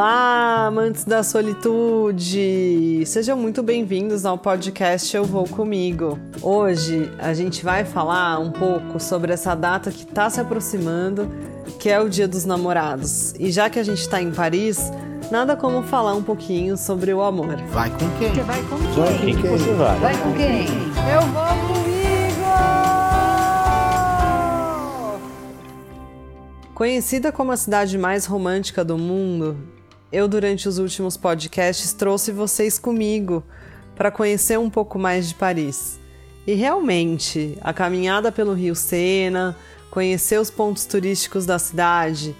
Olá, amantes da solitude! Sejam muito bem-vindos ao podcast Eu Vou Comigo. Hoje a gente vai falar um pouco sobre essa data que está se aproximando, que é o Dia dos Namorados. E já que a gente está em Paris, nada como falar um pouquinho sobre o amor. Vai com quem? Você vai com Vai com quem? quem você vai? Vai com quem? Eu vou comigo! Conhecida como a cidade mais romântica do mundo, eu, durante os últimos podcasts, trouxe vocês comigo para conhecer um pouco mais de Paris. E realmente, a caminhada pelo Rio Sena, conhecer os pontos turísticos da cidade,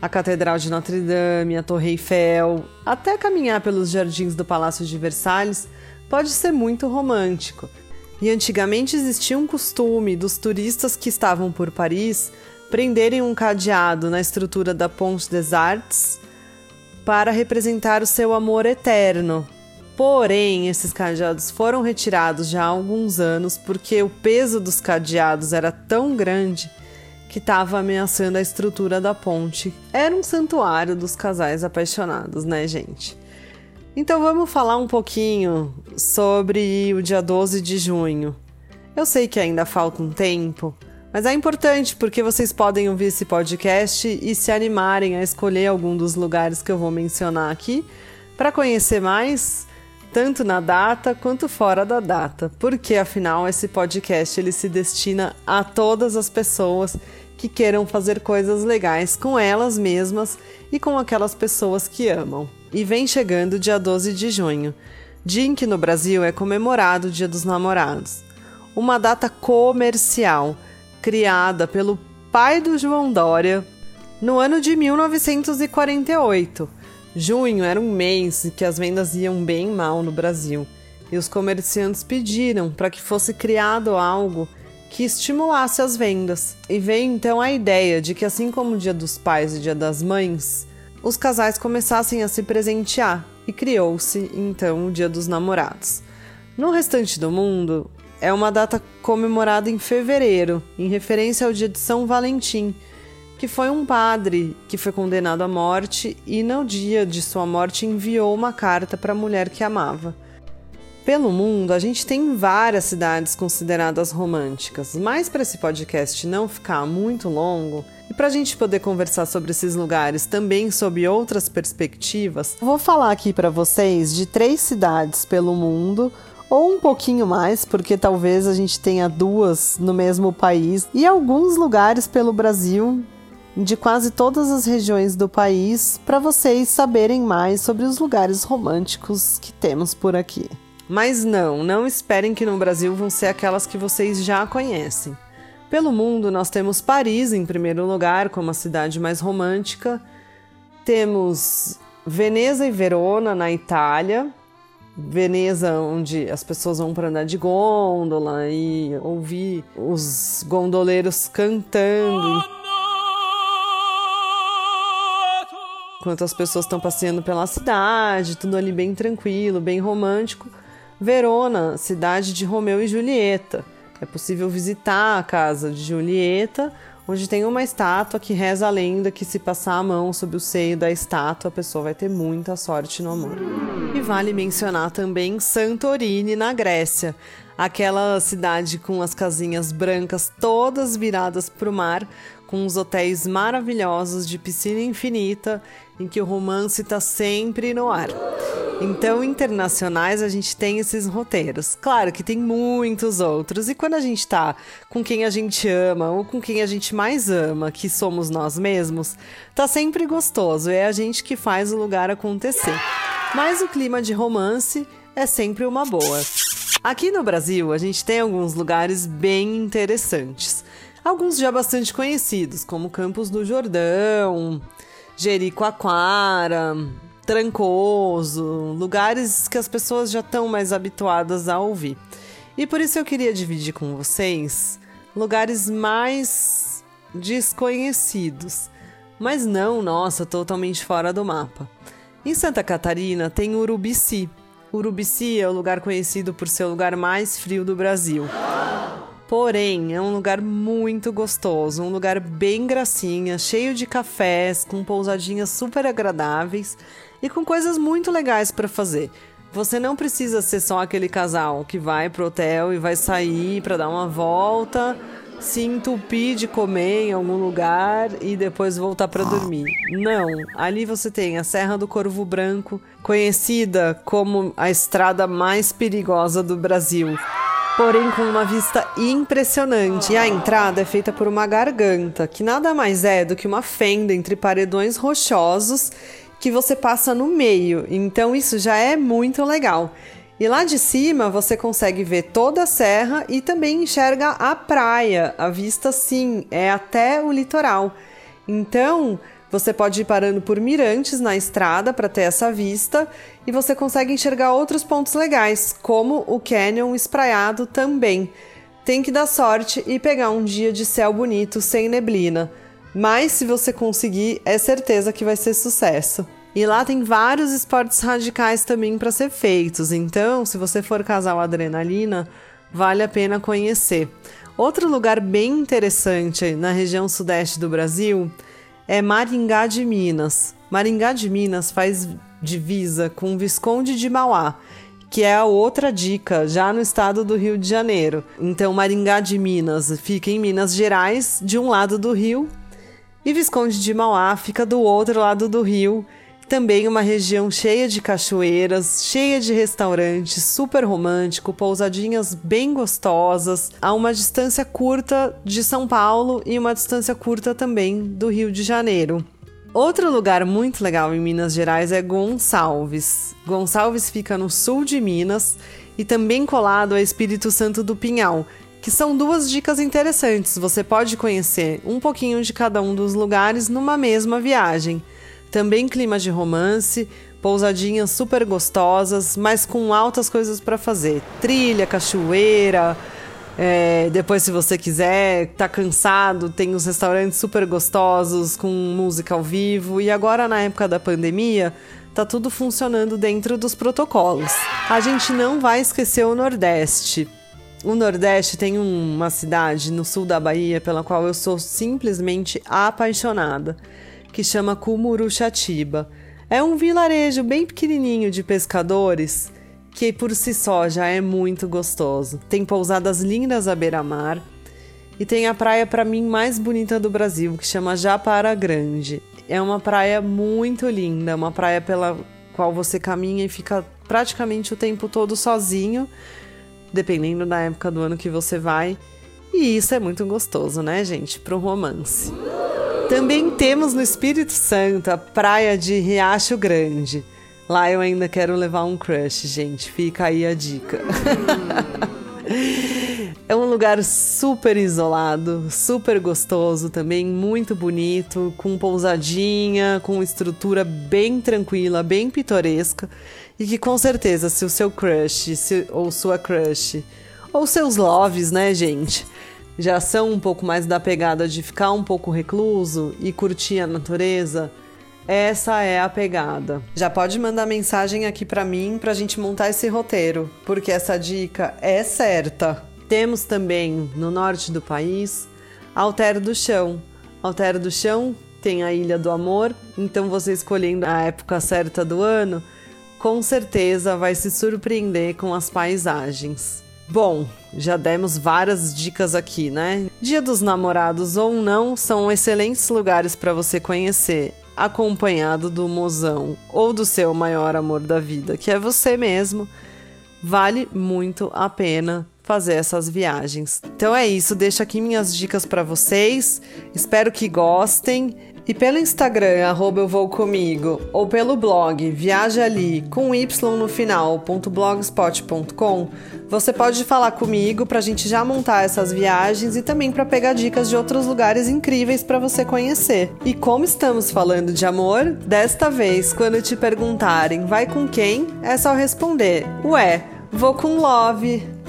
a Catedral de Notre Dame, a Torre Eiffel, até caminhar pelos jardins do Palácio de Versalhes, pode ser muito romântico. E antigamente existia um costume dos turistas que estavam por Paris prenderem um cadeado na estrutura da Ponte des Arts para representar o seu amor eterno. Porém, esses cadeados foram retirados já há alguns anos porque o peso dos cadeados era tão grande que estava ameaçando a estrutura da ponte. Era um santuário dos casais apaixonados, né, gente? Então vamos falar um pouquinho sobre o dia 12 de junho. Eu sei que ainda falta um tempo, mas é importante porque vocês podem ouvir esse podcast e se animarem a escolher algum dos lugares que eu vou mencionar aqui para conhecer mais, tanto na data quanto fora da data, porque afinal esse podcast ele se destina a todas as pessoas que queiram fazer coisas legais com elas mesmas e com aquelas pessoas que amam. E vem chegando dia 12 de junho, dia em que no Brasil é comemorado o Dia dos Namorados, uma data comercial criada pelo pai do João Dória no ano de 1948. Junho era um mês que as vendas iam bem mal no Brasil e os comerciantes pediram para que fosse criado algo que estimulasse as vendas. E veio então a ideia de que, assim como o Dia dos Pais e Dia das Mães, os casais começassem a se presentear e criou-se então o Dia dos Namorados. No restante do mundo, é uma data comemorada em fevereiro, em referência ao dia de São Valentim, que foi um padre que foi condenado à morte e no dia de sua morte enviou uma carta para a mulher que amava. Pelo mundo, a gente tem várias cidades consideradas românticas, mas para esse podcast não ficar muito longo e para a gente poder conversar sobre esses lugares também sob outras perspectivas, vou falar aqui para vocês de três cidades pelo mundo ou um pouquinho mais, porque talvez a gente tenha duas no mesmo país, e alguns lugares pelo Brasil, de quase todas as regiões do país, para vocês saberem mais sobre os lugares românticos que temos por aqui. Mas não, não esperem que no Brasil vão ser aquelas que vocês já conhecem. Pelo mundo, nós temos Paris em primeiro lugar, como a cidade mais romântica. Temos Veneza e Verona na Itália, Veneza, onde as pessoas vão para andar de gôndola e ouvir os gondoleiros cantando. Enquanto as pessoas estão passeando pela cidade, tudo ali bem tranquilo, bem romântico. Verona, cidade de Romeu e Julieta. É possível visitar a casa de Julieta, onde tem uma estátua que reza a lenda que se passar a mão sobre o seio da estátua, a pessoa vai ter muita sorte no amor. E vale mencionar também Santorini, na Grécia, aquela cidade com as casinhas brancas todas viradas para o mar, com os hotéis maravilhosos de piscina infinita, em que o romance está sempre no ar. Então, internacionais, a gente tem esses roteiros. Claro que tem muitos outros. E quando a gente tá com quem a gente ama ou com quem a gente mais ama, que somos nós mesmos, tá sempre gostoso. É a gente que faz o lugar acontecer. Mas o clima de romance é sempre uma boa. Aqui no Brasil, a gente tem alguns lugares bem interessantes. Alguns já bastante conhecidos, como Campos do Jordão, Jericoacoara, Trancoso, lugares que as pessoas já estão mais habituadas a ouvir. E por isso eu queria dividir com vocês lugares mais desconhecidos, mas não, nossa, totalmente fora do mapa. Em Santa Catarina tem Urubici. Urubici é o lugar conhecido por ser o lugar mais frio do Brasil. Porém, é um lugar muito gostoso, um lugar bem gracinha, cheio de cafés, com pousadinhas super agradáveis e com coisas muito legais para fazer. Você não precisa ser só aquele casal que vai pro hotel e vai sair para dar uma volta, se entupir de comer em algum lugar e depois voltar para dormir. Não, ali você tem a Serra do Corvo Branco, conhecida como a estrada mais perigosa do Brasil. Porém, com uma vista impressionante. E a entrada é feita por uma garganta, que nada mais é do que uma fenda entre paredões rochosos que você passa no meio. Então isso já é muito legal. E lá de cima você consegue ver toda a serra e também enxerga a praia. A vista sim é até o litoral. Então, você pode ir parando por mirantes na estrada para ter essa vista e você consegue enxergar outros pontos legais, como o canyon espraiado também. Tem que dar sorte e pegar um dia de céu bonito sem neblina. Mas se você conseguir, é certeza que vai ser sucesso. E lá tem vários esportes radicais também para ser feitos. Então, se você for casal adrenalina, vale a pena conhecer. Outro lugar bem interessante na região sudeste do Brasil é Maringá de Minas. Maringá de Minas faz divisa com Visconde de Mauá, que é a outra dica, já no estado do Rio de Janeiro. Então, Maringá de Minas fica em Minas Gerais, de um lado do rio, e Visconde de Mauá fica do outro lado do rio. Também uma região cheia de cachoeiras, cheia de restaurantes, super romântico, pousadinhas bem gostosas, a uma distância curta de São Paulo e uma distância curta também do Rio de Janeiro. Outro lugar muito legal em Minas Gerais é Gonçalves. Gonçalves fica no sul de Minas e também colado a Espírito Santo do Pinhal, que são duas dicas interessantes. Você pode conhecer um pouquinho de cada um dos lugares numa mesma viagem. Também clima de romance, pousadinhas super gostosas, mas com altas coisas para fazer. Trilha, cachoeira. É, depois, se você quiser, tá cansado, tem os restaurantes super gostosos com música ao vivo. E agora, na época da pandemia, tá tudo funcionando dentro dos protocolos. A gente não vai esquecer o Nordeste. O Nordeste tem uma cidade no sul da Bahia pela qual eu sou simplesmente apaixonada, que chama Cumuruxatiba. É um vilarejo bem pequenininho de pescadores que por si só já é muito gostoso. Tem pousadas lindas à beira-mar e tem a praia para mim mais bonita do Brasil, que chama Japara Grande. É uma praia muito linda, uma praia pela qual você caminha e fica praticamente o tempo todo sozinho dependendo da época do ano que você vai. E isso é muito gostoso, né, gente? Para um romance. Também temos no Espírito Santo a praia de Riacho Grande. Lá eu ainda quero levar um crush, gente. Fica aí a dica. é um lugar super isolado, super gostoso também, muito bonito, com pousadinha, com estrutura bem tranquila, bem pitoresca. E que com certeza, se o seu crush se, ou sua crush, ou seus loves, né, gente, já são um pouco mais da pegada de ficar um pouco recluso e curtir a natureza, essa é a pegada. Já pode mandar mensagem aqui para mim pra gente montar esse roteiro, porque essa dica é certa. Temos também no norte do país Alter do Chão. Alter do Chão tem a Ilha do Amor, então você escolhendo a época certa do ano, com certeza vai se surpreender com as paisagens. Bom, já demos várias dicas aqui, né? Dia dos Namorados ou não são excelentes lugares para você conhecer, acompanhado do mozão ou do seu maior amor da vida, que é você mesmo. Vale muito a pena fazer essas viagens. Então é isso, deixo aqui minhas dicas para vocês. Espero que gostem e pelo Instagram, arroba eu vou comigo, ou pelo blog Viaja Ali com Y no final, .blogspot.com, você pode falar comigo para a gente já montar essas viagens e também para pegar dicas de outros lugares incríveis para você conhecer. E como estamos falando de amor, desta vez, quando te perguntarem vai com quem, é só responder: Ué, vou com Love.